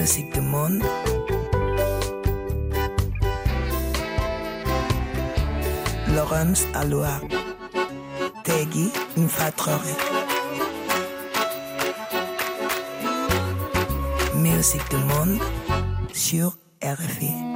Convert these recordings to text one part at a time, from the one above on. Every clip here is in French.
Musique du monde. Laurence Aloha. Tegui Mfatrore. Musique du monde sur RFI.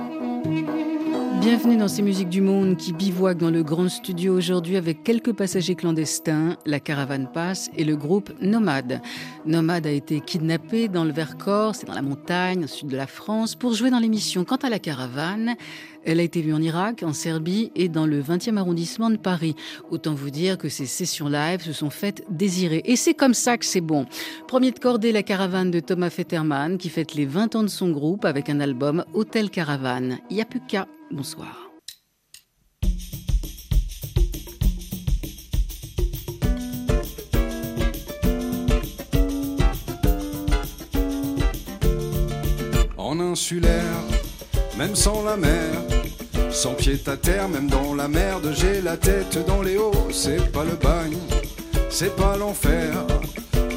Bienvenue dans ces musiques du monde qui bivouaquent dans le grand studio aujourd'hui avec quelques passagers clandestins, la caravane passe et le groupe Nomade. Nomade a été kidnappé dans le Vercors, c'est dans la montagne, au sud de la France, pour jouer dans l'émission. Quant à la caravane, elle a été vue en Irak, en Serbie et dans le 20e arrondissement de Paris. Autant vous dire que ces sessions live se sont faites désirer. Et c'est comme ça que c'est bon. Premier de cordée, la caravane de Thomas Fetterman qui fête les 20 ans de son groupe avec un album Hôtel Caravane. Il n'y a plus qu'à. Bonsoir. En insulaire, même sans la mer, sans pied à terre, même dans la merde, j'ai la tête dans les hauts. C'est pas le bagne, c'est pas l'enfer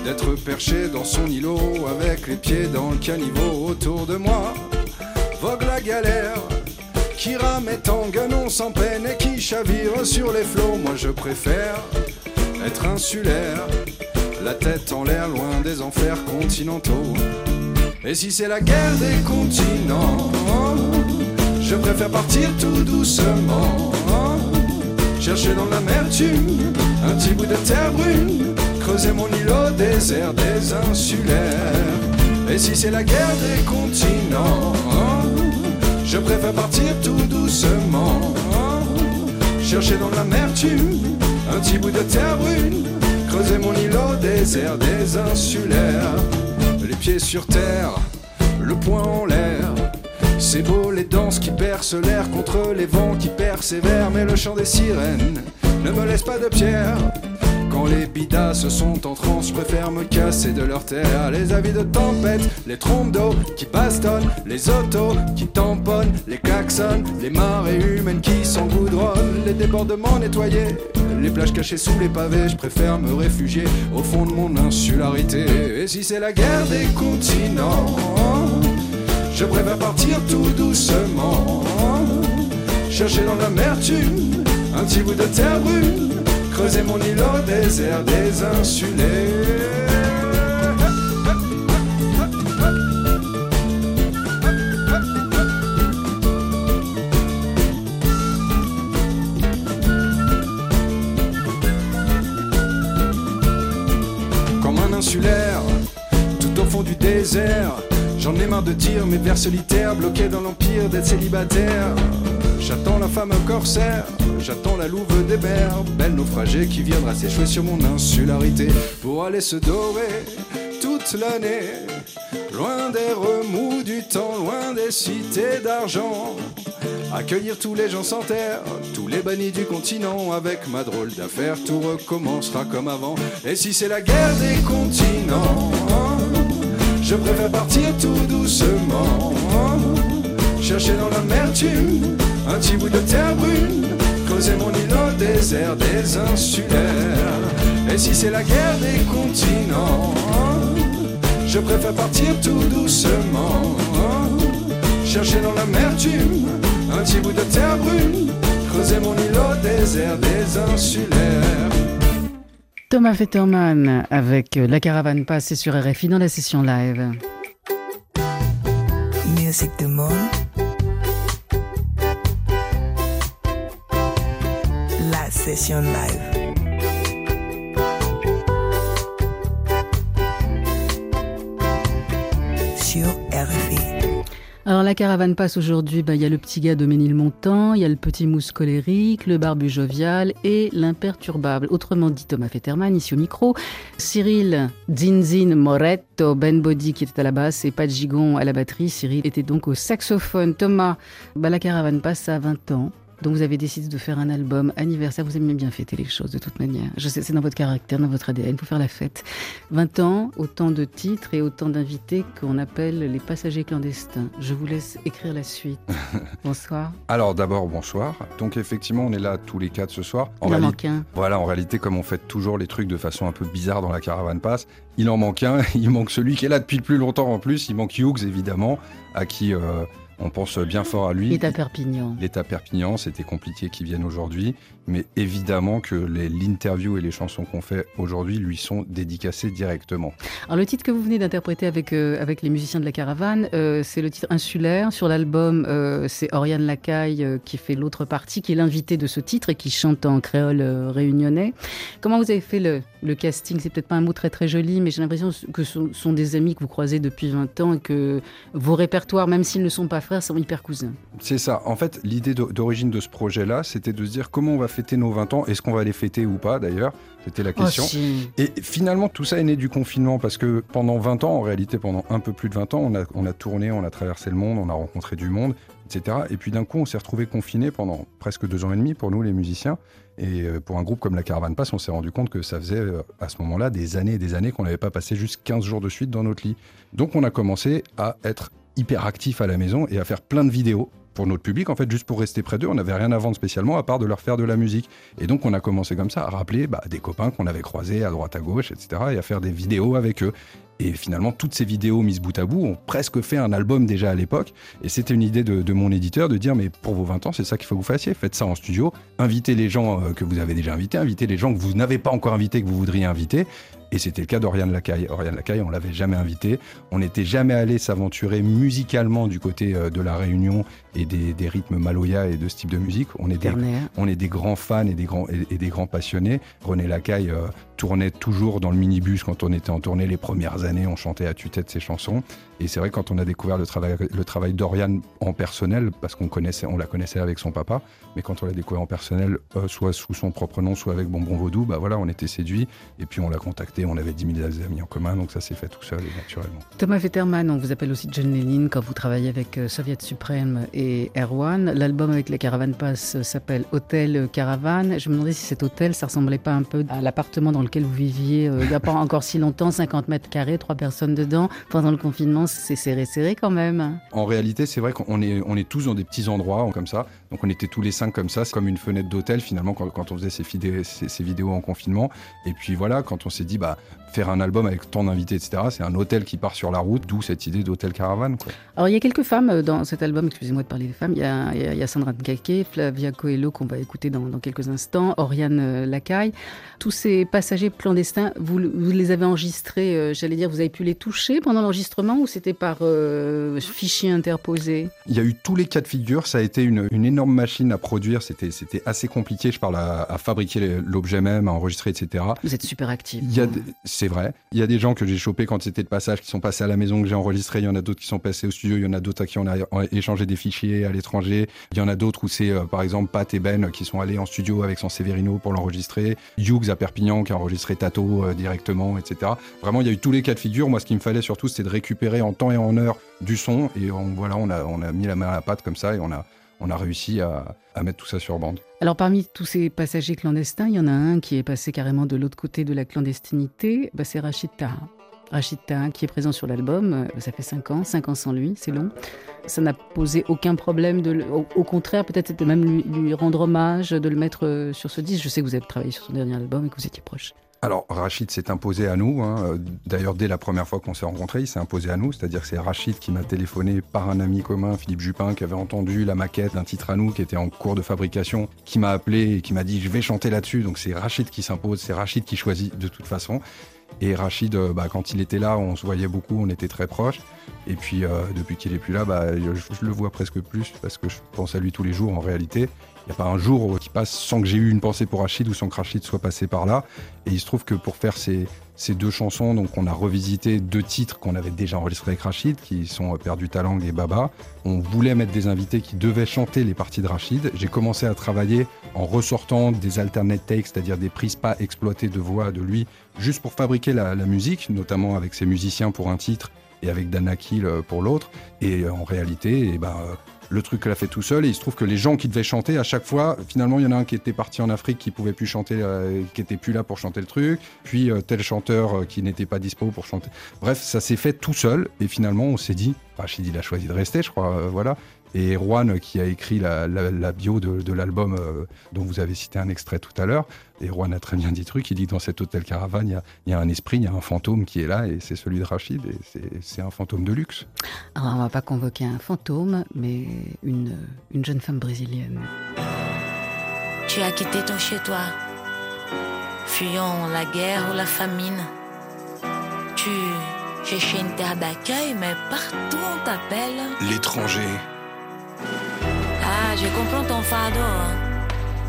d'être perché dans son îlot avec les pieds dans le caniveau autour de moi. Vogue la galère qui rame et tangue non sans peine et qui chavire sur les flots. Moi je préfère être insulaire, la tête en l'air loin des enfers continentaux. Et si c'est la guerre des continents, je préfère partir tout doucement. Chercher dans l'amertume un petit bout de terre brune, creuser mon îlot désert des insulaires. Et si c'est la guerre des continents, je préfère partir tout doucement. Chercher dans l'amertume un petit bout de terre brune, creuser mon îlot désert des insulaires. Les pieds sur terre, le poing en l'air. C'est beau les danses qui percent l'air contre les vents qui persévèrent, mais le chant des sirènes ne me laisse pas de pierre. Quand les bidas sont en transe, je préfère me casser de leur terre. Les avis de tempête, les trompes d'eau qui bastonnent, les autos qui tamponnent, les klaxons, les marées humaines qui s'engoudronnent, les débordements nettoyés, les plages cachées sous les pavés. Je préfère me réfugier au fond de mon insularité. Et si c'est la guerre des continents, je préfère partir tout doucement. Chercher dans l'amertume un petit bout de terre brune creuser mon îlot au désert des un insulaire, tout au fond du désert. J'en ai marre de dire mes vers solitaires, bloqués dans l'empire d'être célibataire. J'attends la femme corsaire, j'attends la louve des mers, belle naufragée qui viendra s'échouer sur mon insularité pour aller se dorer toute l'année. Loin des remous du temps, loin des cités d'argent. Accueillir tous les gens sans terre, tous les bannis du continent. Avec ma drôle d'affaire, tout recommencera comme avant. Et si c'est la guerre des continents, je préfère partir tout doucement. Chercher dans l'amertume un petit bout de terre brune, creuser mon îlot désert des insulaires. Et si c'est la guerre des continents, je préfère partir tout doucement. Chercher dans l'amertume un petit bout de terre brune, creuser mon îlot au désert des insulaires. Thomas Fetterman avec La Caravane Passe sur RFI dans la session live. Musique monde. Alors la caravane passe aujourd'hui, bah, il y a le petit gars de Ménilmontant, il y a le petit mousse colérique, le barbu jovial et l'imperturbable. Autrement dit Thomas Fetterman, ici au micro. Cyril Zinzin Moretto, Ben Body qui était à la basse et Pat Gigon à la batterie. Cyril était donc au saxophone. Thomas, bah, la caravane passe à 20 ans. Donc vous avez décidé de faire un album anniversaire. Vous aimez bien fêter les choses de toute manière. Je sais, c'est dans votre caractère, dans votre ADN. Il faut faire la fête. 20 ans, autant de titres et autant d'invités qu'on appelle les passagers clandestins. Je vous laisse écrire la suite. bonsoir. Alors d'abord, bonsoir. Donc effectivement, on est là tous les quatre ce soir. En Il en manque un. Voilà, en réalité, comme on fait toujours les trucs de façon un peu bizarre dans la caravane passe, il en manque un. Il manque celui qui est là depuis le plus longtemps en plus. Il manque Hughes, évidemment, à qui... Euh, on pense bien fort à lui. L'État Perpignan. L'État Perpignan, c'était compliqué qu'il vienne aujourd'hui, mais évidemment que l'interview et les chansons qu'on fait aujourd'hui lui sont dédicacées directement. Alors le titre que vous venez d'interpréter avec, euh, avec les musiciens de la caravane, euh, c'est le titre Insulaire. Sur l'album, euh, c'est Oriane Lacaille qui fait l'autre partie, qui est l'invité de ce titre et qui chante en créole réunionnais. Comment vous avez fait le, le casting? C'est peut-être pas un mot très très joli, mais j'ai l'impression que ce sont des amis que vous croisez depuis 20 ans et que vos répertoires, même s'ils ne sont pas frères sont hyper cousins. C'est ça. En fait, l'idée d'origine de ce projet-là, c'était de se dire comment on va fêter nos 20 ans. Est-ce qu'on va les fêter ou pas d'ailleurs? C'était la question. Oh, Et finalement, tout ça est né du confinement parce que pendant 20 ans, en réalité, pendant un peu plus de 20 ans, on a, on a tourné, on a traversé le monde, on a rencontré du monde, etc. Et puis d'un coup, on s'est retrouvé confiné pendant presque deux ans et demi pour nous, les musiciens. Et euh, pour un groupe comme la Caravane Pass, on s'est rendu compte que ça faisait euh, à ce moment-là des années et des années qu'on n'avait pas passé juste 15 jours de suite dans notre lit. Donc on a commencé à être hyper actif à la maison et à faire plein de vidéos pour notre public, en fait, juste pour rester près d'eux. On n'avait rien à vendre spécialement, à part de leur faire de la musique. Et donc, on a commencé comme ça à rappeler bah, des copains qu'on avait croisés à droite, à gauche, etc., et à faire des vidéos avec eux. Et finalement, toutes ces vidéos mises bout à bout ont presque fait un album déjà à l'époque. Et c'était une idée de, mon éditeur de dire, mais pour vos 20 ans, c'est ça qu'il faut que vous fassiez. Faites ça en studio. Invitez les gens euh, que vous avez déjà invités, invitez les gens que vous n'avez pas encore invités, que vous voudriez inviter. Et c'était le cas d'Oriane Lacaille. Oriane Lacaille, on l'avait jamais invité. On n'était jamais allé s'aventurer musicalement du côté euh, de la Réunion et des, rythmes maloya et de ce type de musique. On est, des, on est des grands fans et des grands, et, des grands passionnés. René Lacaille euh, tournait toujours dans le minibus quand on était en tournée les premières années. On chantait à tue-tête ses chansons. Et c'est vrai quand on a découvert le travail, le travail d'Oriane en personnel, parce qu'on connaissait, on la connaissait avec son papa, mais quand on l'a découvert en personnel, euh, soit sous son propre nom, soit avec Bonbon Vaudou, bah voilà, on était séduit. Et puis on l'a contacté, on avait 10 000 amis en commun, donc ça s'est fait tout seul et naturellement. Thomas Vetterman, on vous appelle aussi John Lennon quand vous travaillez avec euh, Soviet Suprême et Erwan. L'album avec les caravanes passe s'appelle Hôtel Caravane. Je me demandais si cet hôtel, ça ressemblait pas un peu à l'appartement dans lequel vous viviez euh, il n'y a pas encore si longtemps, 50 mètres carrés, trois personnes dedans. Pendant le confinement, c'est serré, serré quand même. En réalité, c'est vrai qu'on est, on est tous dans des petits endroits comme ça. Donc on était tous les cinq comme ça. C'est comme une fenêtre d'hôtel finalement quand, on faisait ces, vidéos, ces, vidéos en confinement. Et puis voilà, quand on s'est dit, bah, faire un album avec tant d'invités, etc., c'est un hôtel qui part sur la route, d'où cette idée d'hôtel caravane. Alors il y a quelques femmes euh, dans cet album, excusez-moi de parler des femmes. Il y a, il y a Sandra Nkake, Flavia Coelho qu'on va écouter dans, quelques instants, Oriane euh, Lacaille. Tous ces passagers clandestins, vous, les avez enregistrés, euh, j'allais dire, vous avez pu les toucher pendant l'enregistrement ou c'était par fichier interposé? Il y a eu tous les cas de figure. Ça a été une, une énorme machine à produire. C'était, c'était assez compliqué. Je parle à, fabriquer l'objet même, à enregistrer, etc. Vous êtes super actif. C'est vrai. Il y a des gens que j'ai chopés quand c'était de passage, qui sont passés à la maison, que j'ai enregistré. Il y en a d'autres qui sont passés au studio. Il y en a d'autres à qui on a échangé des fichiers à l'étranger. Il y en a d'autres où c'est, euh, par exemple, Pat et Ben qui sont allés en studio avec son Severino pour l'enregistrer. Hughes à Perpignan qui a enregistré Tato euh, directement, etc. Vraiment, il y a eu tous les cas de figure. Moi, ce qu'il me fallait surtout, c'était de récupérer en temps et en heure du son. Et on, voilà, on a, on a mis la main à la pâte comme ça et on a, on a réussi à, mettre tout ça sur bande. Alors parmi tous ces passagers clandestins, il y en a un qui est passé carrément de l'autre côté de la clandestinité, bah, c'est Rachid Taha. Rachid Taha qui est présent sur l'album, euh, ça fait 5 ans, 5 ans sans lui, c'est long. Ça n'a posé aucun problème, au, contraire peut-être même lui, lui, rendre hommage, de le mettre euh, sur ce disque. Je sais que vous avez travaillé sur son dernier album et que vous étiez proche. Alors, Rachid s'est imposé à nous. Hein. D'ailleurs, dès la première fois qu'on s'est rencontrés, il s'est imposé à nous. C'est-à-dire que c'est Rachid qui m'a téléphoné par un ami commun, Philippe Jupin, qui avait entendu la maquette d'un titre à nous qui était en cours de fabrication, qui m'a appelé et qui m'a dit Je vais chanter là-dessus. Donc, c'est Rachid qui s'impose, c'est Rachid qui choisit de toute façon. Et Rachid, euh, bah, quand il était là, on se voyait beaucoup, on était très proches. Et puis, euh, depuis qu'il est plus là, bah, je, le vois presque plus parce que je pense à lui tous les jours en réalité. Il n'y a pas un jour qui passe sans que j'ai eu une pensée pour Rachid ou sans que Rachid soit passé par là. Et il se trouve que pour faire ces, deux chansons, donc on a revisité deux titres qu'on avait déjà enregistrés avec Rachid, qui sont Perdu Talang et Baba. On voulait mettre des invités qui devaient chanter les parties de Rachid. J'ai commencé à travailler en ressortant des alternate takes, c'est-à-dire des prises pas exploitées de voix de lui, juste pour fabriquer la, musique, notamment avec ses musiciens pour un titre et avec Danakil pour l'autre. Et en réalité, eh ben, le truc l'a fait tout seul. Et il se trouve que les gens qui devaient chanter, à chaque fois, finalement, il y en a un qui était parti en Afrique, qui pouvait plus chanter, euh, qui était plus là pour chanter le truc. Puis euh, tel chanteur euh, qui n'était pas dispo pour chanter. Bref, ça s'est fait tout seul. Et finalement, on s'est dit, Rachid, il a choisi de rester, je crois. euh, voilà. Et Erwan, qui a écrit la, la- la bio de, de l'album euh, dont vous avez cité un extrait tout à l'heure, et Erwan a très bien dit truc, il dit que dans cet hôtel caravane, il y a, il y a un esprit, il y a un fantôme qui est là, et c'est celui de Rachid, et c'est- c'est un fantôme de luxe. Alors, on va pas convoquer un fantôme, mais une, une jeune femme brésilienne. Tu as quitté ton chez-toi, fuyant la guerre ou la famine. Tu cherchais une terre d'accueil, mais partout on t'appelle. L'étranger. Ah, je comprends ton fardeau. hein.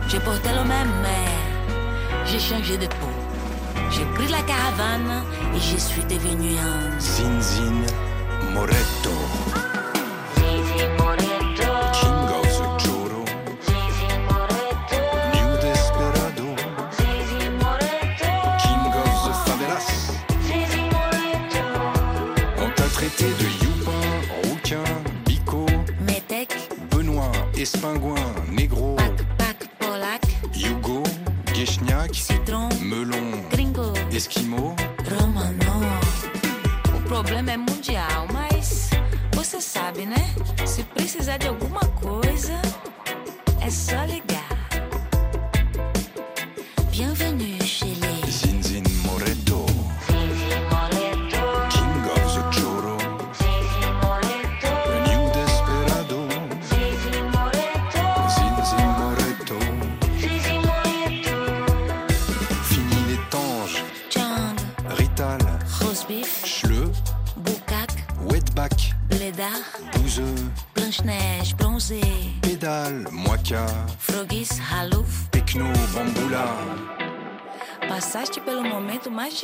Je portais le même, mais j'ai changé de peau. J'ai pris la caravane et je suis devenu un. Zinzin Moretto.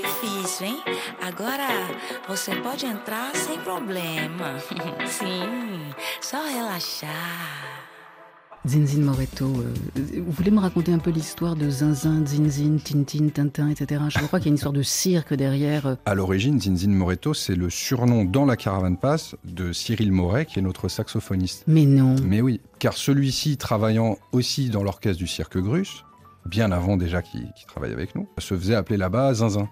Difícil, hein? Agora você pode entrar sem problema. Sim, só relaxar. Zinzin Moretto, euh, vous voulez me raconter un peu l'histoire de Zinzin, Zinzin, Tintin, Tintin, etc. Je crois qu'il y a une histoire de cirque derrière. euh. À l'origine, Zinzin Moretto, c'est le surnom dans la caravane passe de Cyril Moret, qui est notre saxophoniste. Mais non. Mais oui, car celui-ci, travaillant aussi dans l'orchestre du Cirque Grus, bien avant déjà qu'il qu'il travaille avec nous, se faisait appeler là-bas Zinzin.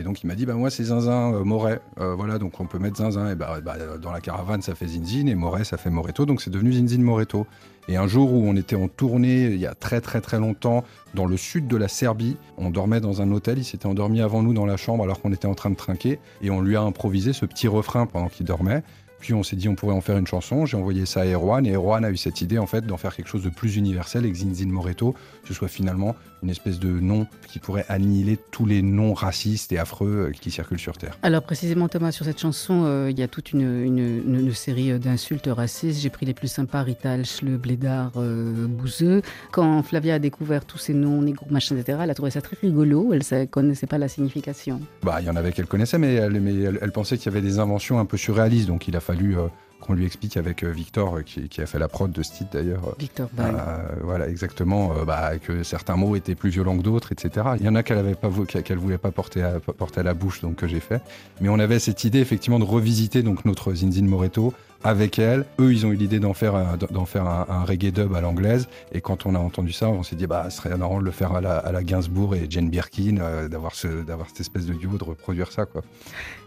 Et donc il m'a dit, bah moi c'est Zinzin euh, Moret, Euh, voilà, donc on peut mettre Zinzin. Et bah, bah, dans la caravane ça fait Zinzin, et Moret ça fait Moretto, donc c'est devenu Zinzin Moretto. Et un jour où on était en tournée, il y a très très très longtemps, dans le sud de la Serbie, on dormait dans un hôtel, il s'était endormi avant nous dans la chambre alors qu'on était en train de trinquer, et on lui a improvisé ce petit refrain pendant qu'il dormait. Puis on s'est dit on pourrait en faire une chanson. J'ai envoyé ça à Erwan et Erwan a eu cette idée en fait d'en faire quelque chose de plus universel et que Zinzin Moretto ce soit finalement une espèce de nom qui pourrait annihiler tous les noms racistes et affreux euh, qui circulent sur Terre. Alors précisément Thomas, sur cette chanson, euh, il y a toute une, une- une- une série d'insultes racistes. J'ai pris les plus sympas, Rital, Schleu, Blédard, euh, Bouzeux. Quand Flavia a découvert tous ces noms, négro, machin, etc., elle a trouvé ça très rigolo. Elle ne connaissait pas la signification. Bah il y en avait qu'elle connaissait mais elle, mais elle, elle pensait qu'il y avait des inventions un peu surréalistes donc il a fallu euh, qu'on lui explique avec euh, Victor euh, qui, qui a fait la prod de ce titre d'ailleurs. Victor Ball. Euh, voilà, exactement. euh, bah, que certains mots étaient plus violents que d'autres, etc. Il y en a qu'elle avait pas, qu'elle voulait pas porter à, pas porter à la bouche, donc que j'ai fait. Mais on avait cette idée effectivement de revisiter donc notre Zinzin Moretto avec elle. Eux, ils ont eu l'idée d'en faire un, d'en faire un, un reggae dub à l'anglaise. Et quand on a entendu ça, on s'est dit bah, ce serait marrant de le faire à la, à la Gainsbourg et Jane Birkin, euh, d'avoir ce, d'avoir cette espèce de duo, de reproduire ça, quoi.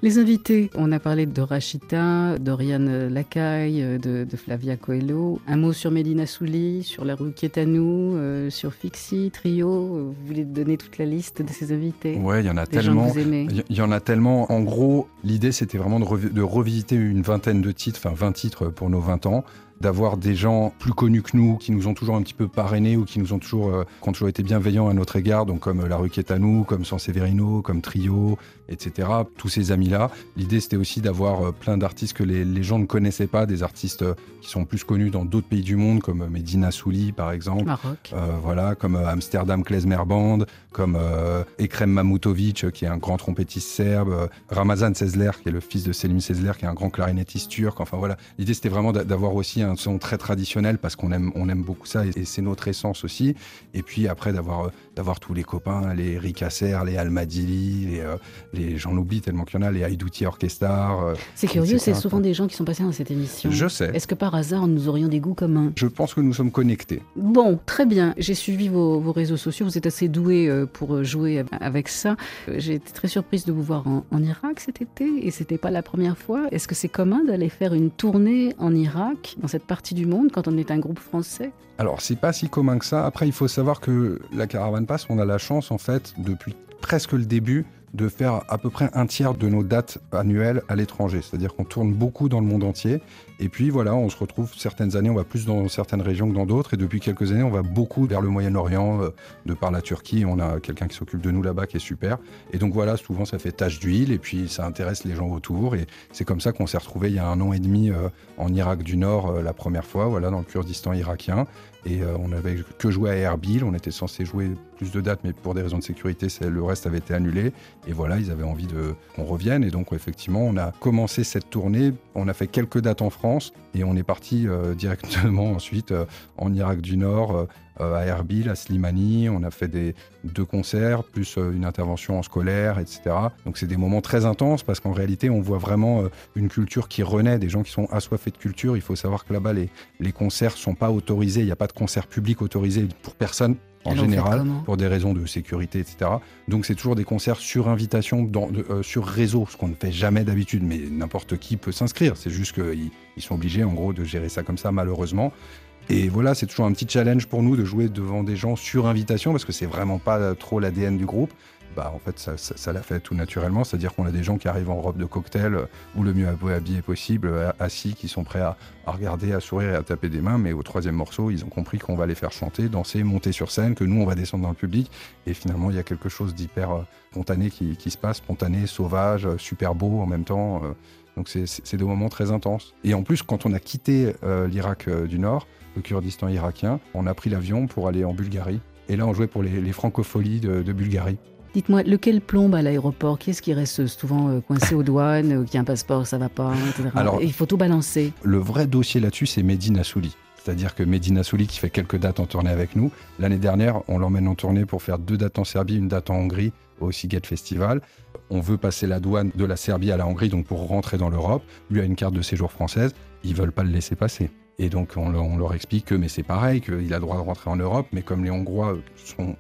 Les invités, on a parlé de Rachita, d'Oriane Lacaille, de, de Flavia Coelho. Un mot sur Mélina Souli, sur la rue qui est à nous, euh, sur Fixie, Trio. Vous voulez donner toute la liste de ces invités? Ouais, il y en a tellement. Il y- en a tellement. En gros, l'idée, c'était vraiment de revisiter une vingtaine de titres, enfin 20 titres pour nos 20 ans, d'avoir des gens plus connus que nous, qui nous ont toujours un petit peu parrainés ou qui nous ont toujours, euh, ont toujours été bienveillants à notre égard, donc comme euh, La Rue qui est à nous, comme San Severino, comme Trio, etc. Tous ces amis-là. L'idée, c'était aussi d'avoir euh, plein d'artistes que les, les gens ne connaissaient pas, des artistes euh, qui sont plus connus dans d'autres pays du monde, comme euh, Medina Souli, par exemple. Maroc. Euh, voilà, comme Amsterdam Klezmer Band, comme euh, Ekrem Mamutovic, qui est un grand trompettiste serbe, Ramazan Sezler, qui est le fils de Selim Sezler, qui est un grand clarinettiste turc. Enfin voilà, l'idée c'était vraiment d'a- d'avoir aussi un, son très traditionnel parce qu'on aime, on aime beaucoup ça et, c'est notre essence aussi. Et puis après d'avoir, d'avoir tous les copains, les Ricasser, les Almadili, les, les j'en oublie tellement qu'il y en a, les Haïdouti Orchestar. c'est curieux, c'est souvent des gens qui sont passés dans cette émission. Je sais. Est-ce que par hasard nous aurions des goûts communs? Je pense que nous sommes connectés. Bon, très bien. J'ai suivi vos, vos, réseaux sociaux. Vous êtes assez doué pour jouer avec ça. J'ai été très surprise de vous voir en, en Irak cet été et c'était pas la première fois. Est-ce que c'est commun d'aller faire une tournée en Irak, dans cette partie du monde, quand on est un groupe français? Alors, c'est pas si commun que ça. Après, il faut savoir que la Caravane Passe, on a la chance, en fait, depuis presque le début, de faire à peu près un tiers de nos dates annuelles à l'étranger. C'est-à-dire qu'on tourne beaucoup dans le monde entier. Et puis voilà, on se retrouve certaines années, on va plus dans certaines régions que dans d'autres. Et depuis quelques années, on va beaucoup vers le Moyen-Orient, euh, de par la Turquie. On a quelqu'un qui s'occupe de nous là-bas qui est super. Et donc voilà, souvent ça fait tache d'huile et puis ça intéresse les gens autour. Et c'est comme ça qu'on s'est retrouvé il y a un an et demi euh, en Irak du Nord euh, la première fois, voilà, dans le Kurdistan irakien. Et on n'avait que joué à Erbil. On était censé jouer plus de dates, mais pour des raisons de sécurité, le reste avait été annulé. Et voilà, ils avaient envie qu'on revienne. Et donc effectivement, on a commencé cette tournée. On a fait quelques dates en France et on est parti euh, directement ensuite euh, en Irak du Nord, euh, à Erbil, à Slimani. On a fait des, deux concerts, plus une intervention en scolaire, etc. Donc c'est des moments très intenses parce qu'en réalité, on voit vraiment une culture qui renaît, des gens qui sont assoiffés de culture. Il faut savoir que là-bas, les, les concerts sont pas autorisés. Il n'y a pas de concert public autorisé pour personne en général, pour des raisons de sécurité, etc. Donc c'est toujours des concerts sur invitation, dans, euh, sur réseau, ce qu'on ne fait jamais d'habitude, mais n'importe qui peut s'inscrire. C'est juste qu'ils ils sont obligés, en gros, de gérer ça comme ça, malheureusement. Et voilà, c'est toujours un petit challenge pour nous de jouer devant des gens sur invitation, parce que c'est vraiment pas trop l'ADN du groupe bah, en fait, ça, l'a fait tout naturellement. C'est-à-dire qu'on a des gens qui arrivent en robe de cocktail euh, ou le mieux habillé possible, euh, assis, qui sont prêts à, regarder, à sourire et à taper des mains. Mais au troisième morceau, ils ont compris qu'on va les faire chanter, danser, monter sur scène, que nous, on va descendre dans le public. Et finalement, il y a quelque chose d'hyper euh, spontané qui, se passe, spontané, sauvage, super beau en même temps. Donc c'est des moments très intenses. Et en plus, quand on a quitté l'Irak du Nord, le Kurdistan irakien, on a pris l'avion pour aller en Bulgarie. Et là, on jouait pour les, francopholies de Bulgarie. Dites-moi, lequel plombe à l'aéroport? Qui est-ce qui reste souvent euh, coincé aux douanes, euh, qui a un passeport, ça va pas, etc. Alors, il faut tout balancer. Le vrai dossier là-dessus, c'est Medina Souli. C'est-à-dire que Medina Souli, qui fait quelques dates en tournée avec nous, l'année dernière, on l'emmène en tournée pour faire deux dates en Serbie, une date en Hongrie, au Seagate Festival. On veut passer la douane de la Serbie à la Hongrie, donc pour rentrer dans l'Europe. Lui a une carte de séjour française, ils veulent pas le laisser passer. Et donc on, on leur explique que mais c'est pareil, qu'il a le droit de rentrer en Europe, mais comme les Hongrois sont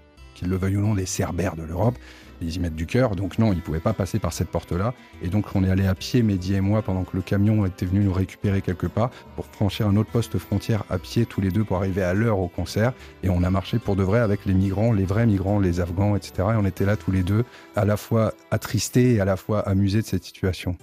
le veuillent ou non, les cerbères de l'Europe. Ils y mettent du cœur, donc non, ils ne pouvaient pas passer par cette porte-là. Et donc on est allé à pied, Mehdi et moi, pendant que le camion était venu nous récupérer quelque part, pour franchir un autre poste frontière à pied tous les deux pour arriver à l'heure au concert. Et on a marché pour de vrai avec les migrants, les vrais migrants, les Afghans, etc. Et on était là tous les deux, à la fois attristés et à la fois amusés de cette situation.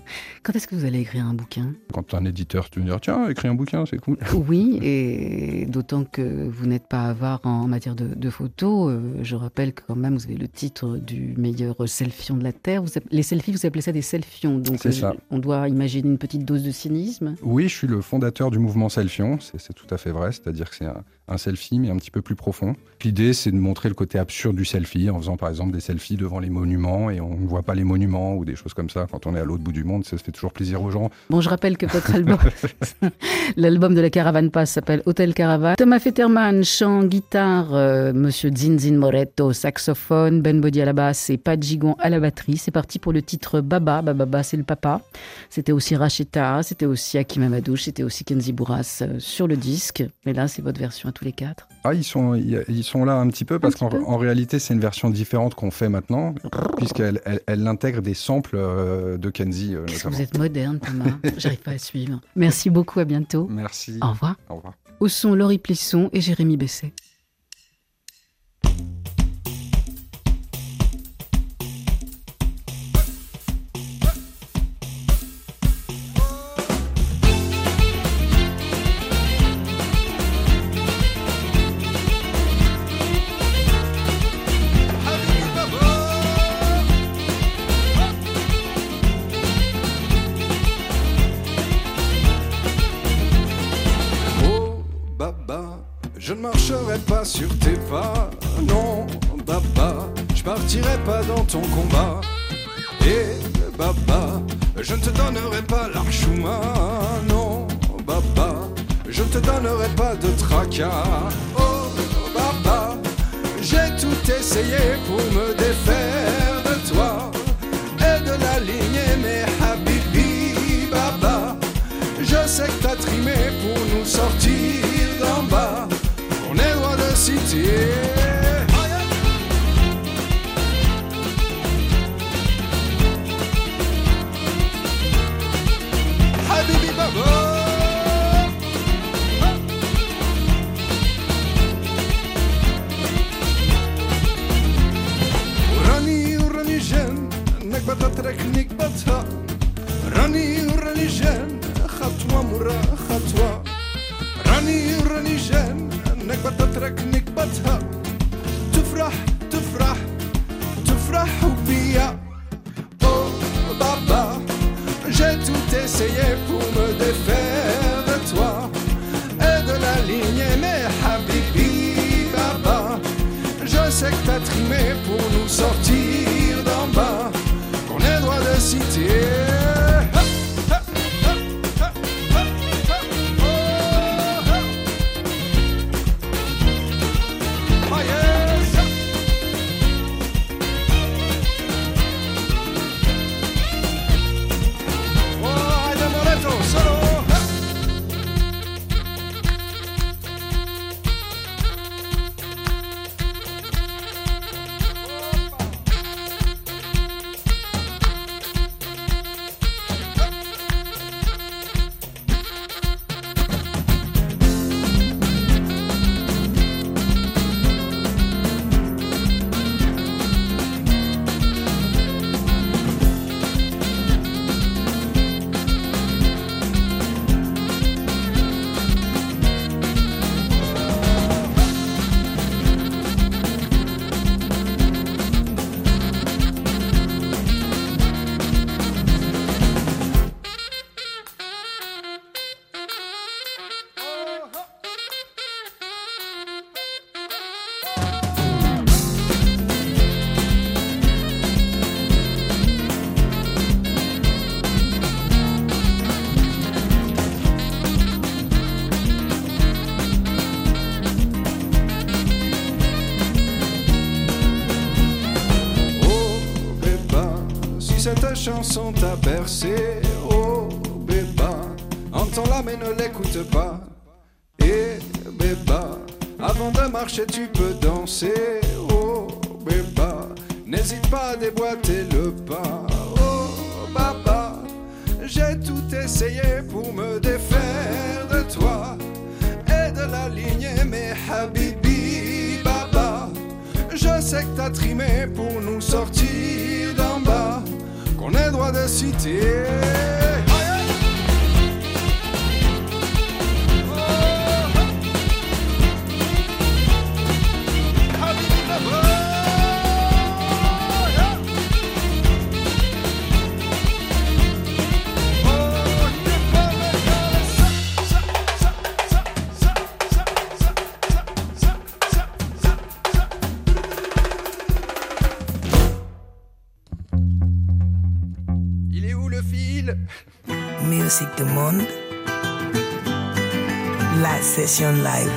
Quand est-ce que vous allez écrire un bouquin? Quand un éditeur te dit tiens, écris un bouquin, c'est cool. Oui, et d'autant que vous n'êtes pas avare en matière de, photos. Euh, je rappelle que quand même vous avez le titre du meilleur selfion de la Terre. les selfies, vous appelez ça des selfions. Donc euh, on doit imaginer une petite dose de cynisme. Oui, je suis le fondateur du mouvement Selfion. C'est tout à fait vrai. C'est-à-dire que c'est un, un selfie, mais un petit peu plus profond. L'idée, c'est de montrer le côté absurde du selfie, en faisant par exemple des selfies devant les monuments, et on ne voit pas les monuments ou des choses comme ça. Quand on est à l'autre bout du monde, ça se fait toujours plaisir aux gens. Bon, je rappelle que votre album, l'album de la Caravane Pass s'appelle Hôtel Caravane. Thomas Fetterman, chant, guitare, euh, Monsieur Zinzin Moretto, saxophone, Ben Body à la basse et Pat Gigon à la batterie. C'est parti pour le titre Baba. Baba, c'est le papa. C'était aussi Racheta, c'était aussi Hakim Amadouche, c'était aussi Kenzi Bourras euh, sur le disque. Mais là, c'est votre version à tous les quatre Ah, ils sont, ils sont là un petit peu parce qu'en réalité, c'est une version différente qu'on fait maintenant, puisqu'elle elle, intègre des samples euh, de Kenzie. Euh, vous êtes moderne, Thomas. J'arrive pas à suivre. Merci beaucoup, à bientôt. Merci. Au revoir. Au revoir. Au son, Laurie Plisson et Jérémy Besset. Oh, papa, j'ai tout essayé pour me défaire de toi et de l'aligner, mais habibi, baba, je sais que t'as trimé pour nous sortir à session live.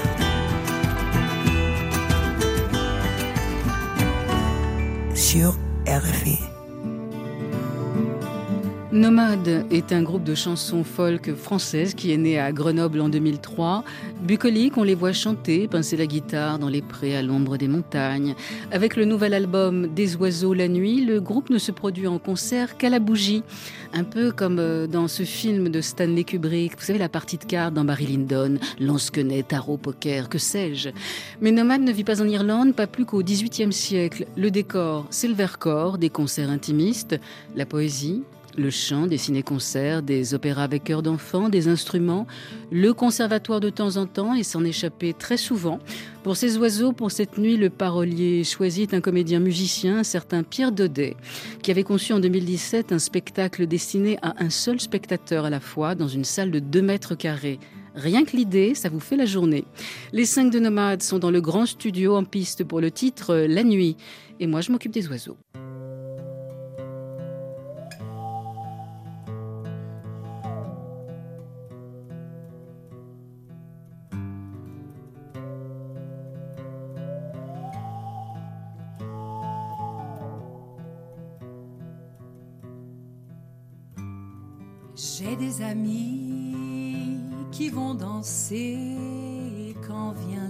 Sur RFI. Nomade est un groupe de chansons folk françaises qui est né à Grenoble en 2003. Bucolique, on les voit chanter, pincer la guitare dans les prés à l'ombre des montagnes. Avec le nouvel album Des oiseaux la nuit, le groupe ne se produit en concert qu'à la bougie. Un peu comme euh, dans ce film de Stanley Kubrick, vous savez la partie de cartes dans Barry Lyndon, lance-quenet, tarot, poker, que sais-je. Mais Nomade ne vit pas en Irlande, pas plus qu'au XVIIIe siècle. Le décor, c'est le Vercors, des concerts intimistes, la poésie, le chant, des ciné-concerts, des opéras avec chœur d'enfants, des instruments, le conservatoire de temps en temps et s'en échapper très souvent. Pour ces oiseaux, pour cette nuit, le parolier choisi est un comédien musicien, un certain Pierre Daudet, qui avait conçu en 2017 un spectacle destiné à un seul spectateur à la fois dans une salle de 2 mètres carrés. Rien que l'idée, ça vous fait la journée. Les cinq de Nomades sont dans le grand studio en piste pour le titre La nuit. Et moi, je m'occupe des oiseaux. J'ai des amis qui vont danser quand vient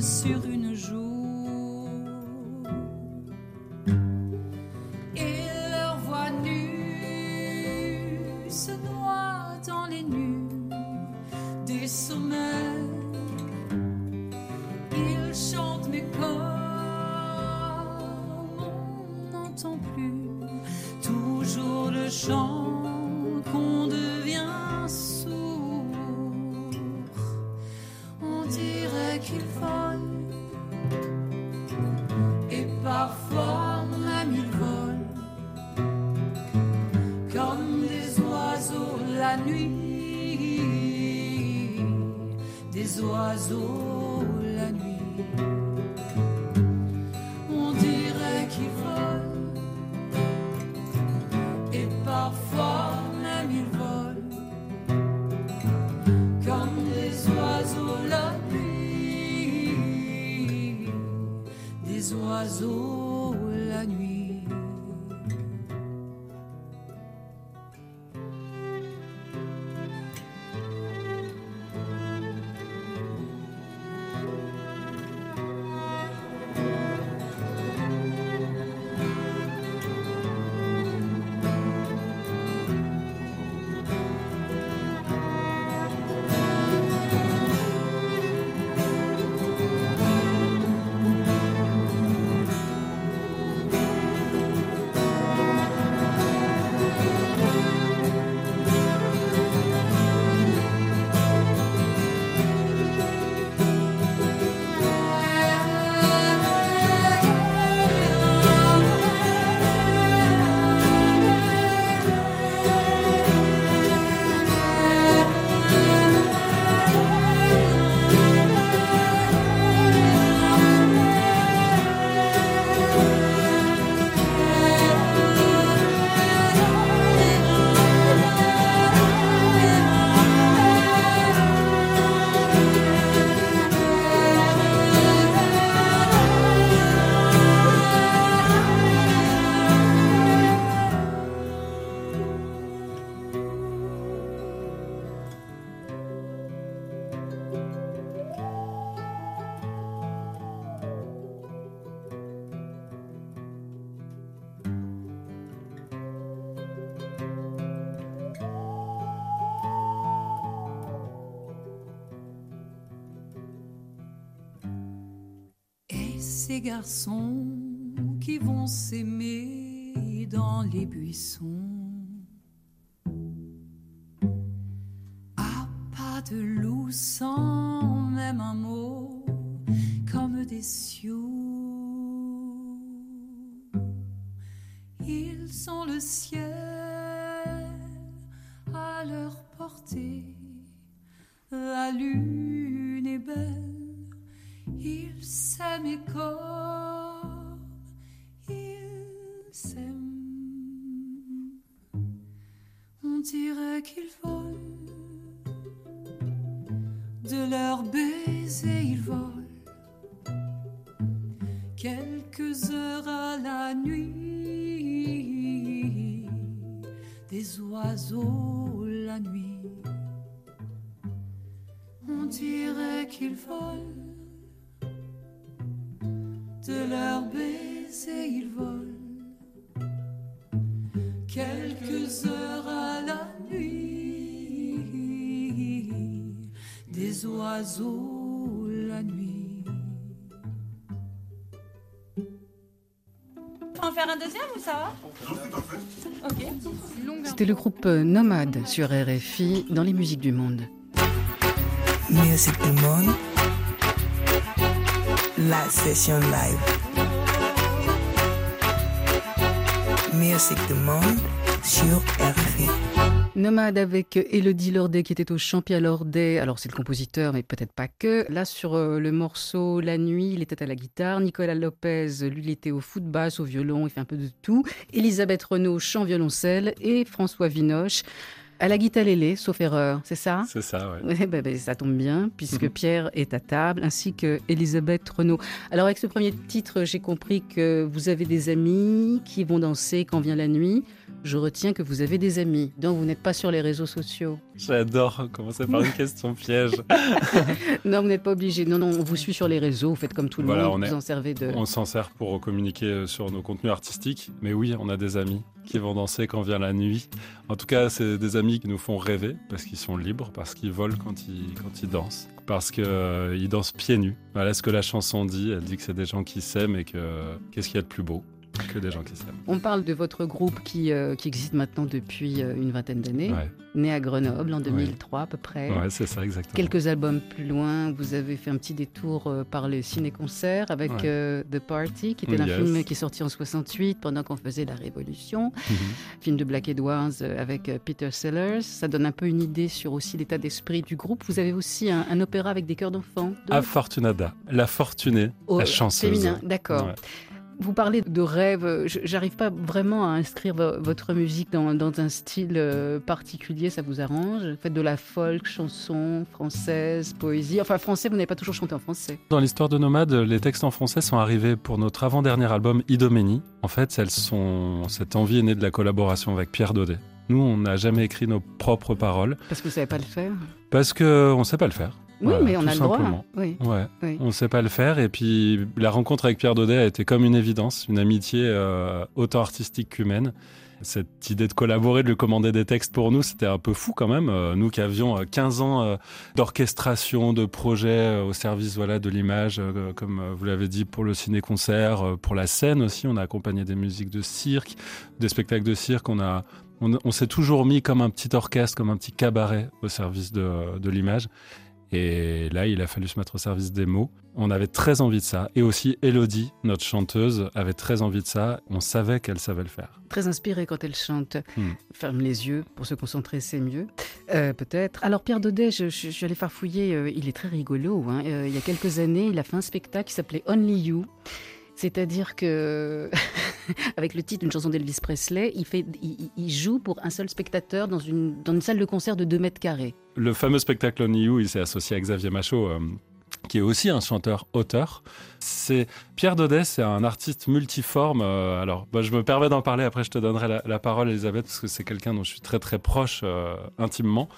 sur garçons qui vont s'aimer dans les buissons. À pas de loup sans même un mot, comme des sioux. Ils sont le ciel à leur portée, la lune est belle ils s'aiment ça va Ok. C'était le groupe Nomade sur RFI dans les musiques du monde. Musique du monde. La session live. Musique du monde sur RFI. Nomade avec Elodie Lordet qui était au Champia Lordet. Alors c'est le compositeur, mais peut-être pas que. Là sur euh, le morceau La Nuit, il était à la guitare. Nicolas Lopez, lui, il était au foot basse, au violon, il fait un peu de tout. Elisabeth Renaud, chant violoncelle. Et François Vinoche à la guitare lélé, sauf erreur, c'est ça? C'est ça, ouais. Ouais, bah, bah, ça tombe bien, puisque Mhm. Pierre est à table, ainsi que Elisabeth Renaud. Alors, avec ce premier titre, j'ai compris que vous avez des amis qui vont danser quand vient la nuit. Je retiens que vous avez des amis, donc vous n'êtes pas sur les réseaux sociaux. J'adore commencer par une question piège. Non, vous n'êtes pas obligé. Non, non, on vous suit sur les réseaux, vous faites comme tout le Voilà, monde, on vous est- en servez de... On s'en sert pour communiquer euh, sur nos contenus artistiques. Mais oui, on a des amis qui vont danser quand vient la nuit. En tout cas, c'est des amis qui nous font rêver parce qu'ils sont libres, parce qu'ils volent quand ils, quand ils dansent, parce qu'ils dansent pieds nus. Voilà ce que la chanson dit. Elle dit que c'est des gens qui s'aiment et que qu'est-ce qu'il y a de plus beau que des gens qui s'aiment. On parle de votre groupe qui, euh, qui existe maintenant depuis euh, une vingtaine d'années, Ouais, né à Grenoble en 2003 à peu près. ouais c'est ça exactement. Quelques albums plus loin, vous avez fait un petit détour euh, par les ciné-concerts avec Ouais. euh, The Party, qui était un Yes. film qui est sorti en 68 pendant qu'on faisait la Révolution, Mhm. film de Black Edwards euh, avec euh, Peter Sellers. Ça donne un peu une idée sur aussi l'état d'esprit du groupe. Vous avez aussi un, un opéra avec des chœurs d'enfants. de- Afortunada, la fortunée, au- la chanceuse. Féminin, d'accord. Vous parlez de rêve. euh, J'arrive pas vraiment à inscrire vo- votre musique dans, dans un style euh, particulier. Ça vous arrange? Vous Faites de la folk, chanson française, poésie. Enfin, français, vous n'avez pas toujours chanté en français. Dans l'histoire de Nomade, les textes en français sont arrivés pour notre avant-dernier album Idoménie. En fait, elles sont... cette envie est née de la collaboration avec Pierre Daudet. Nous, on n'a jamais écrit nos propres paroles Parce que vous savez pas le faire? parce qu'on ne sait pas le faire. Oui, Voilà, mais on a le droit. Oui. Ouais, Oui. on ne sait pas le faire. Et puis, la rencontre avec Pierre Daudet a été comme une évidence, une amitié euh, autant artistique qu'humaine. Cette idée de collaborer, de lui commander des textes pour nous, c'était un peu fou quand même. Euh, nous qui avions euh, 15 ans euh, d'orchestration, de projets au service voilà, de l'image, comme vous l'avez dit, pour le ciné-concert, pour la scène aussi. On a accompagné des musiques de cirque, des spectacles de cirque. On, a, on, on s'est toujours mis comme un petit orchestre, comme un petit cabaret au service de, de l'image. Et là, il a fallu se mettre au service des mots. On avait très envie de ça. Et aussi, Elodie, notre chanteuse, avait très envie de ça. On savait qu'elle savait le faire. Très inspirée quand elle chante. Hmm. Ferme les yeux pour se concentrer, c'est mieux. Euh, Peut-être. Alors, Pierre Daudet, je, je- je suis allée farfouiller. euh, il est très rigolo. hein. Euh, il y a quelques années, il a fait un spectacle qui s'appelait Only You. C'est-à-dire que, avec le titre d'une chanson d'Elvis Presley, il, fait, il, joue pour un seul spectateur dans une, dans une salle de concert de 2 mètres carrés. Le fameux spectacle On You, il s'est associé à Xavier Machaut, euh, qui est aussi un chanteur-auteur. C'est Pierre Daudet, c'est un artiste multiforme. euh, alors, bah, je me permets d'en parler. Après, je te donnerai la, la parole, Elisabeth, parce que c'est quelqu'un dont je suis très très proche euh, intimement.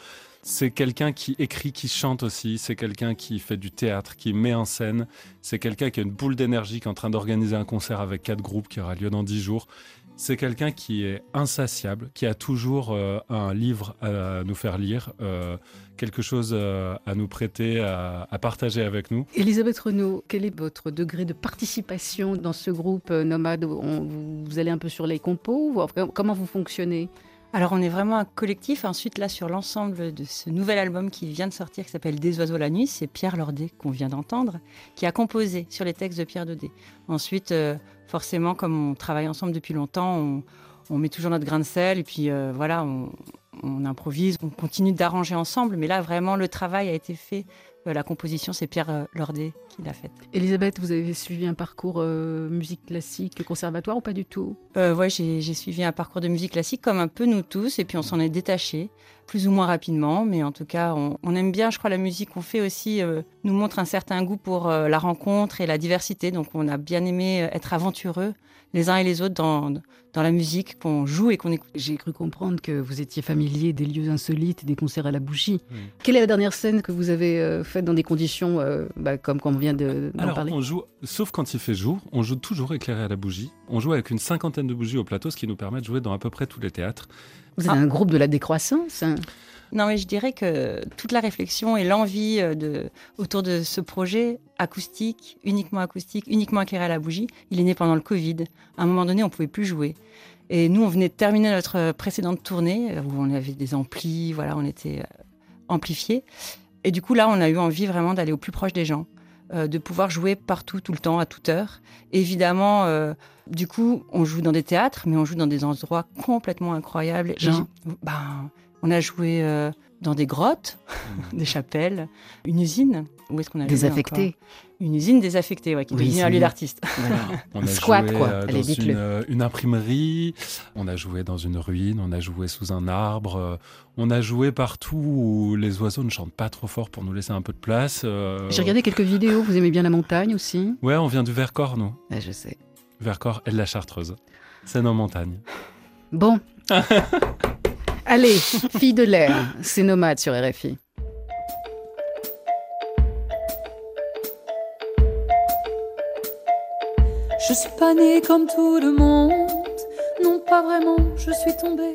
C'est quelqu'un qui écrit, qui chante aussi. C'est quelqu'un qui fait du théâtre, qui met en scène. C'est quelqu'un qui a une boule d'énergie, qui est en train d'organiser un concert avec quatre groupes qui aura lieu dans dix jours. C'est quelqu'un qui est insatiable, qui a toujours euh, un livre à nous faire lire, euh, quelque chose euh, à nous prêter, à, à partager avec nous. Elisabeth Renaud, quel est votre degré de participation dans ce groupe nomade? Vous, allez un peu sur les compos Comment vous fonctionnez? Alors on est vraiment un collectif. Ensuite là sur l'ensemble de ce nouvel album qui vient de sortir qui s'appelle Des oiseaux la nuit, c'est Pierre Lordet qu'on vient d'entendre qui a composé sur les textes de Pierre Daudet. Ensuite euh, forcément comme on travaille ensemble depuis longtemps, on, met toujours notre grain de sel et puis euh, voilà on, improvise, on continue d'arranger ensemble. Mais là vraiment le travail a été fait. Euh, la composition c'est Pierre Lordet qui l'a faite. Elisabeth, vous avez suivi un parcours euh, musique classique, conservatoire ou pas du tout? Euh, ouais, j'ai suivi un parcours de musique classique comme un peu nous tous, et puis on s'en est détaché plus ou moins rapidement, mais en tout cas, on, aime bien, je crois, la musique qu'on fait aussi euh, nous montre un certain goût pour euh, la rencontre et la diversité. Donc, on a bien aimé être aventureux les uns et les autres dans, dans la musique qu'on joue et qu'on écoute. J'ai cru comprendre que vous étiez familier des lieux insolites et des concerts à la bougie. Quelle est la dernière scène que vous avez faite dans des conditions bah, comme quand on vient d'en parler on joue, sauf quand il fait jour, on joue toujours éclairé à la bougie. On joue avec une cinquantaine de bougies au plateau, ce qui nous permet de jouer dans à peu près tous les théâtres. Vous êtes ah. un groupe de la décroissance hein? Non, mais je dirais que toute la réflexion et l'envie euh, de, autour de ce projet acoustique, uniquement acoustique, uniquement éclairé à la bougie, il est né pendant le Covid. À un moment donné, on pouvait plus jouer. Et nous, on venait de terminer notre précédente tournée où on avait des amplis, voilà, on était euh, amplifiés. Et du coup, là, on a eu envie vraiment d'aller au plus proche des gens, euh, de pouvoir jouer partout, tout le temps, à toute heure. évidemment, du coup, on joue dans des théâtres, mais on joue dans des endroits complètement incroyables. Genre ben, on a joué euh, dans des grottes, mmh. des chapelles, une usine. Où est-ce qu'on a Désaffectée. Une usine désaffectée, ouais, qui est devenue un lieu d'artiste. On a squat, joué, quoi. Euh, dans une, euh, une, imprimerie, on a joué dans une ruine, on a joué sous un arbre, on a joué partout où les oiseaux ne chantent pas trop fort pour nous laisser un peu de place. J'ai regardé quelques vidéos, vous aimez bien la montagne aussi Ouais, on vient du Vercors, nous. je sais. Vercors et de la Chartreuse. C'est nos montagnes. Bon. Allez, fille de l'air, c'est nomade sur RFI. Je suis pas née comme tout le monde, non pas vraiment, je suis tombée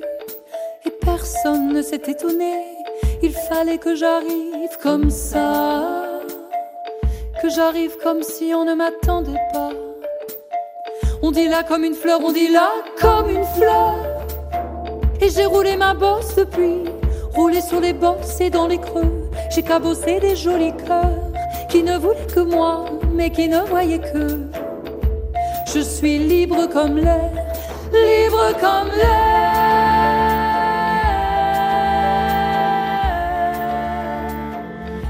et personne ne s'est étonné. Il fallait que j'arrive comme ça, que j'arrive comme si on ne m'attendait pas. On dit là comme une fleur, on dit là comme une fleur. Et j'ai roulé ma bosse depuis, roulé sur les bosses et dans les creux. J'ai cabossé des jolis cœurs qui ne voulaient que moi, mais qui ne voyaient que. Je suis libre comme l'air, libre comme l'air.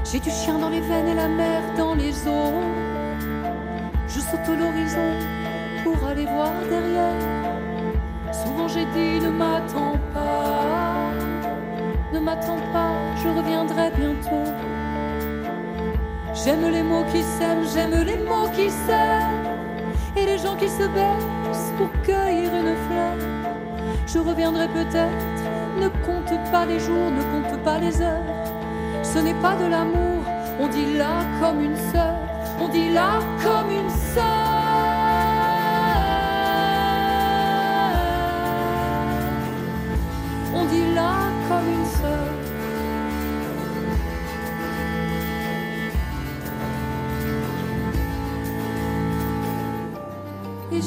J'ai du chien dans les veines et la mer dans les eaux. Je saute l'horizon pour aller voir derrière. Souvent j'ai dit ne m'attends pas, ne m'attends pas, je reviendrai bientôt. J'aime les mots qui s'aiment, j'aime les mots qui s'aiment, gens qui se baissent pour cueillir une fleur. Je reviendrai peut-être, ne compte pas les jours, ne compte pas les heures. Ce n'est pas de l'amour, on dit là comme une sœur, on dit là comme une sœur.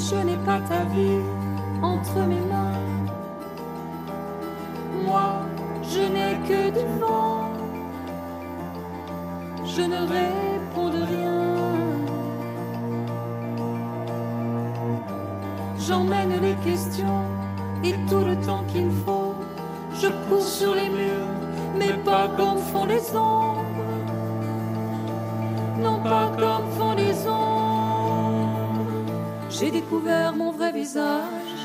Je n'ai pas ta vie entre mes mains. Moi, je n'ai que du vent. Je ne réponds de rien. J'emmène les questions et tout le temps qu'il faut. Je cours sur les murs, mais pas comme font les ombres. Non, pas comme. J'ai découvert mon vrai visage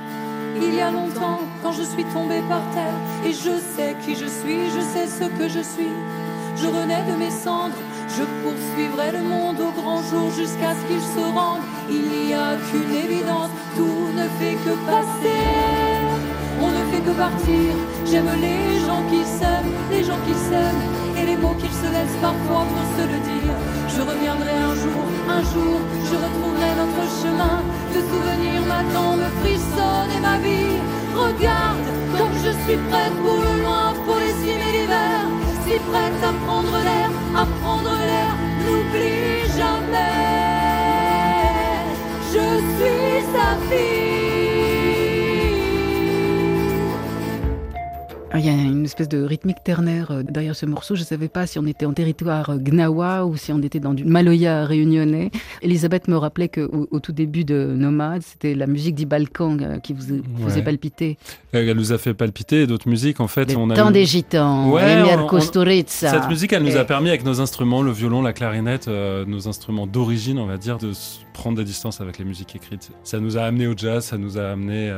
il y a longtemps quand je suis tombée par terre. Et je sais qui je suis, je sais ce que je suis. Je renais de mes cendres, je poursuivrai le monde au grand jour jusqu'à ce qu'il se rende. Il n'y a qu'une évidence, tout ne fait que passer on ne fait que partir. J'aime les gens qui s'aiment, les gens qui s'aiment, les mots qu'ils se laissent parfois pour se le dire. Je reviendrai un jour, un jour, je retrouverai notre chemin. Le souvenir m'attend, me frissonne et ma vie. Regarde comme je suis prête pour le loin, pour les cimes et l'hiver. Si prête à prendre l'air, à prendre l'air, n'oublie jamais. Je suis sa fille. Il y a une espèce de rythmique ternaire euh, derrière ce morceau. Je ne savais pas si on était en territoire euh, gnawa ou si on était dans du maloya réunionnais. Elisabeth me rappelait qu'au au tout début de Nomade, c'était la musique du Balkan euh, qui vous faisait palpiter. Elle nous a fait palpiter d'autres musiques. En fait, on a temps des gitans, ouais, Cette musique, elle nous a permis avec nos instruments, le violon, la clarinette, nos instruments d'origine, on va dire, de prendre des distances avec les musiques écrites. Ça nous a amené au jazz, ça nous a amené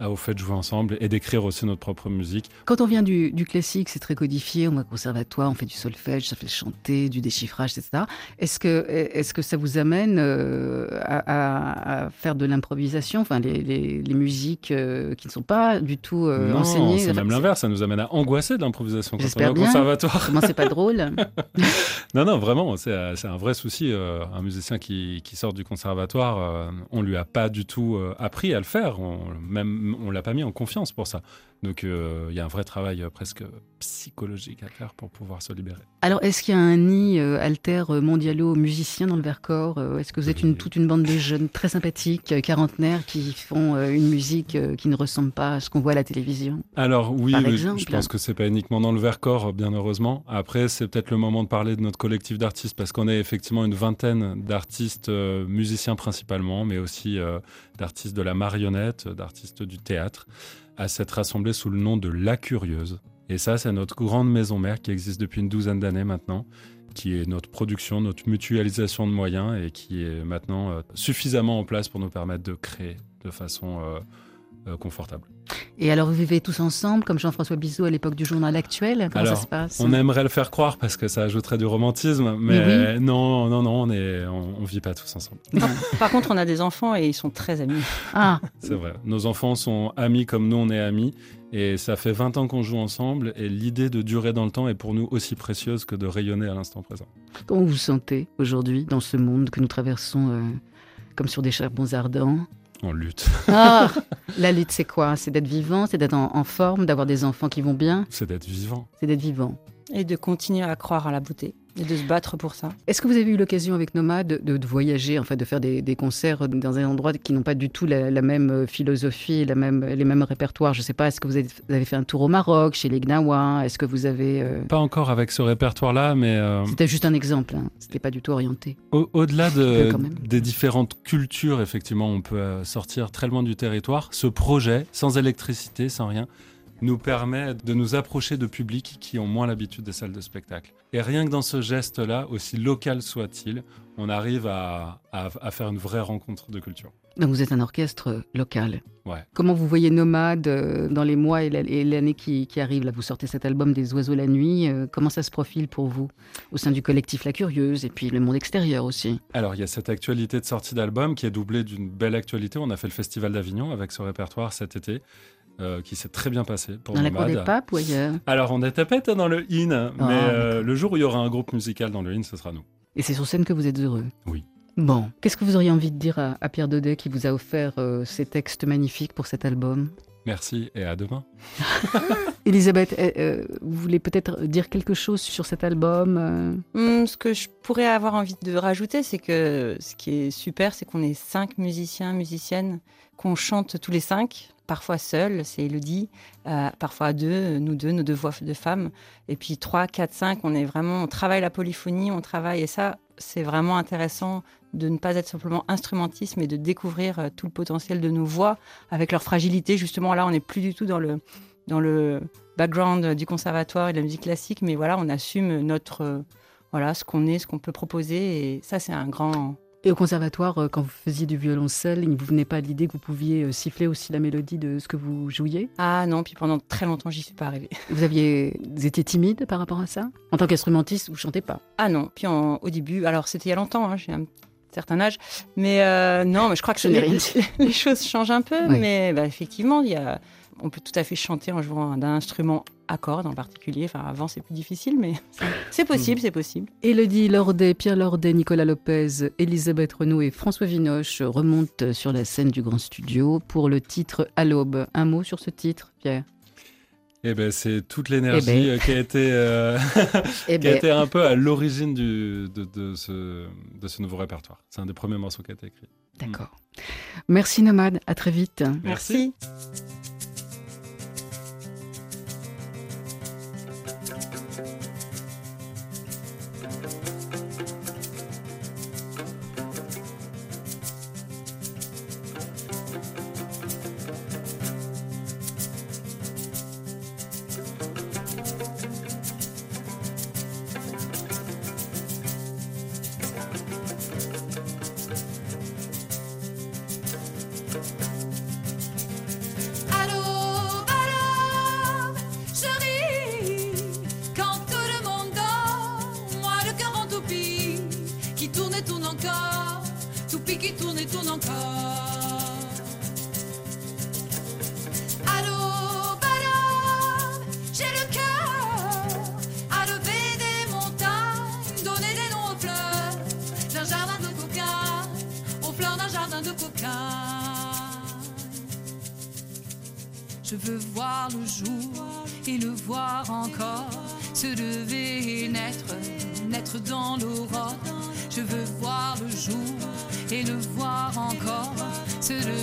au fait de jouer ensemble et d'écrire aussi notre propre musique. Quand on vient du, classique, c'est très codifié, on va au conservatoire, on fait du solfège, ça fait chanter, du déchiffrage, etc. Est-ce que, est que ça vous amène euh, à, faire de l'improvisation, enfin les, musiques euh, qui ne sont pas du tout euh, enseignées c'est même l'inverse, ça nous amène à angoisser de l'improvisation quand on est au conservatoire. Comment c'est pas drôle? Non, non, vraiment, c'est un vrai souci. un musicien qui, sort du conservatoire, on lui a pas du tout appris à le faire, on, même on l'a pas mis en confiance pour ça. Donc euh, il y a un vrai travail euh, presque psychologique à faire pour pouvoir se libérer. Alors est-ce qu'il y a un nid euh, alter mondialo musicien dans le Vercors Est-ce que vous êtes une, toute une bande de jeunes très sympathiques, quarantenaires, qui font une musique qui ne ressemble pas à ce qu'on voit à la télévision? Alors oui, je pense que c'est pas uniquement dans le Vercors, bien heureusement. Après, c'est peut-être le moment de parler de notre collectif d'artistes parce qu'on est effectivement une vingtaine d'artistes musiciens principalement, mais aussi d'artistes de la marionnette, d'artistes du théâtre à s'être rassemblée sous le nom de La Curieuse. Et ça, c'est notre grande maison mère qui existe depuis une douzaine d'années maintenant, qui est notre production, notre mutualisation de moyens et qui est maintenant euh, suffisamment en place pour nous permettre de créer de façon euh, confortable. Et alors, vous vivez tous ensemble, comme Jean-François Bizot à l'époque du journal actuel? Comment ça se passe? On aimerait le faire croire parce que ça ajouterait du romantisme, mais, non, non, non, on ne on, vit pas tous ensemble. Par, contre, on a des enfants et ils sont très amis. Ah C'est vrai. Nos enfants sont amis comme nous, on est amis. Et ça fait 20 ans qu'on joue ensemble et l'idée de durer dans le temps est pour nous aussi précieuse que de rayonner à l'instant présent. Comment vous vous sentez aujourd'hui dans ce monde que nous traversons euh, comme sur des charbons ardents? En lutte. Ah, la lutte, c'est quoi? C'est d'être vivant, c'est d'être en, forme, d'avoir des enfants qui vont bien? C'est d'être vivant. C'est d'être vivant. Et de continuer à croire à la beauté et de se battre pour ça. Est-ce que vous avez eu l'occasion avec Nomad de, de, voyager, en fait, de faire des, concerts dans un endroit qui n'ont pas du tout la, même euh, philosophie, la même, les mêmes répertoires? Je ne sais pas, est-ce que vous avez, fait un tour au Maroc, chez les Gnawa? Est-ce que vous avez... Euh, pas encore avec ce répertoire-là, mais... Euh, C'était juste un exemple, hein. c'était pas du tout orienté. Au-delà de, des différentes cultures, effectivement, on peut sortir très loin du territoire. Ce projet, sans électricité, sans rien, nous permet de nous approcher de publics qui ont moins l'habitude des salles de spectacle. Et rien que dans ce geste-là, aussi local soit-il, on arrive à, faire une vraie rencontre de culture. Donc vous êtes un orchestre local. Ouais. Comment vous voyez Nomade euh, dans les mois et l'année qui, arrive? Là, vous sortez cet album des oiseaux la nuit. Euh, comment ça se profile pour vous? Au sein du collectif La Curieuse et puis le monde extérieur aussi Alors il y a cette actualité de sortie d'album qui est doublée d'une belle actualité. On a fait le Festival d'Avignon avec ce répertoire cet été. Euh, qui s'est très bien passé pour Dans la cour des papes ou ailleurs Alors, on était peut-être dans le IN, mais ah, euh, le jour où il y aura un groupe musical dans le IN, ce sera nous. Et c'est sur scène que vous êtes heureux Oui. Bon, qu'est-ce que vous auriez envie de dire à, Pierre Daudet qui vous a offert euh, ces textes magnifiques pour cet album? Merci et à demain. Elisabeth, vous voulez peut-être dire quelque chose sur cet album hmm, Ce que je pourrais avoir envie de rajouter, c'est que ce qui est super, c'est qu'on est cinq musiciens, musiciennes, qu'on chante tous les cinq parfois seul, c'est Elodie, euh, parfois deux, nous deux, nos deux voix de femmes. Et puis trois, quatre, cinq, on est vraiment, on travaille la polyphonie, on travaille, et ça, c'est vraiment intéressant de ne pas être simplement instrumentiste, mais de découvrir euh, tout le potentiel de nos voix avec leur fragilité. Justement, là, on n'est plus du tout dans le, dans le background du conservatoire et de la musique classique, mais voilà, on assume notre, euh, voilà, ce qu'on est, ce qu'on peut proposer, et ça, c'est un grand, et au conservatoire, euh, quand vous faisiez du violoncelle, il ne vous venait pas l'idée que vous pouviez euh, siffler aussi la mélodie de ce que vous jouiez? Ah non, puis pendant très longtemps, j'y suis pas arrivée. Vous aviez étiez timide par rapport à ça? En tant qu'instrumentiste, vous chantez pas? Ah non, puis au début, alors c'était il y a longtemps, hein, j'ai un certain âge, mais euh, non, mais je crois que les, les, choses changent un peu, mais bah, effectivement, il y a on peut tout à fait chanter en jouant d'un instrument à cordes en particulier. Enfin, avant, c'est plus difficile, mais c'est possible, c'est possible. Élodie Lordet, Pierre Lordet, Nicolas Lopez, Elisabeth Renaud et François Vinoche remontent sur la scène du Grand Studio pour le titre À l'aube. Un mot sur ce titre, Pierre? Eh ben, c'est toute l'énergie eh ben. euh, qui, a été, euh, eh qui a ben. été un peu à l'origine de, de, ce, de ce nouveau répertoire. C'est un des premiers morceaux qui a été écrit. D'accord. Merci Nomade, à très vite. Merci. Je veux voir le jour et le voir encore se lever et naître, naître dans l'aurore. Je veux voir le jour et le voir encore se lever.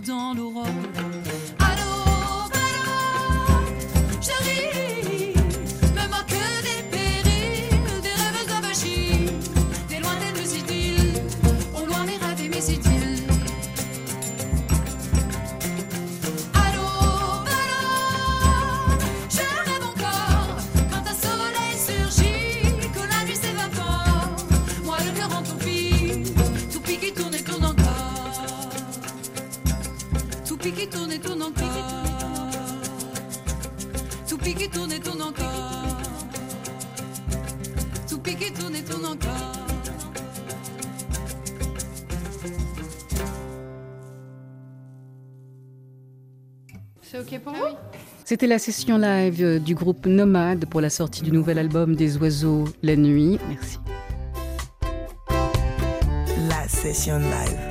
dans l'aurore. C'était la session live euh, du groupe Nomade pour la sortie du nouvel album des oiseaux La Nuit. Merci. La session live.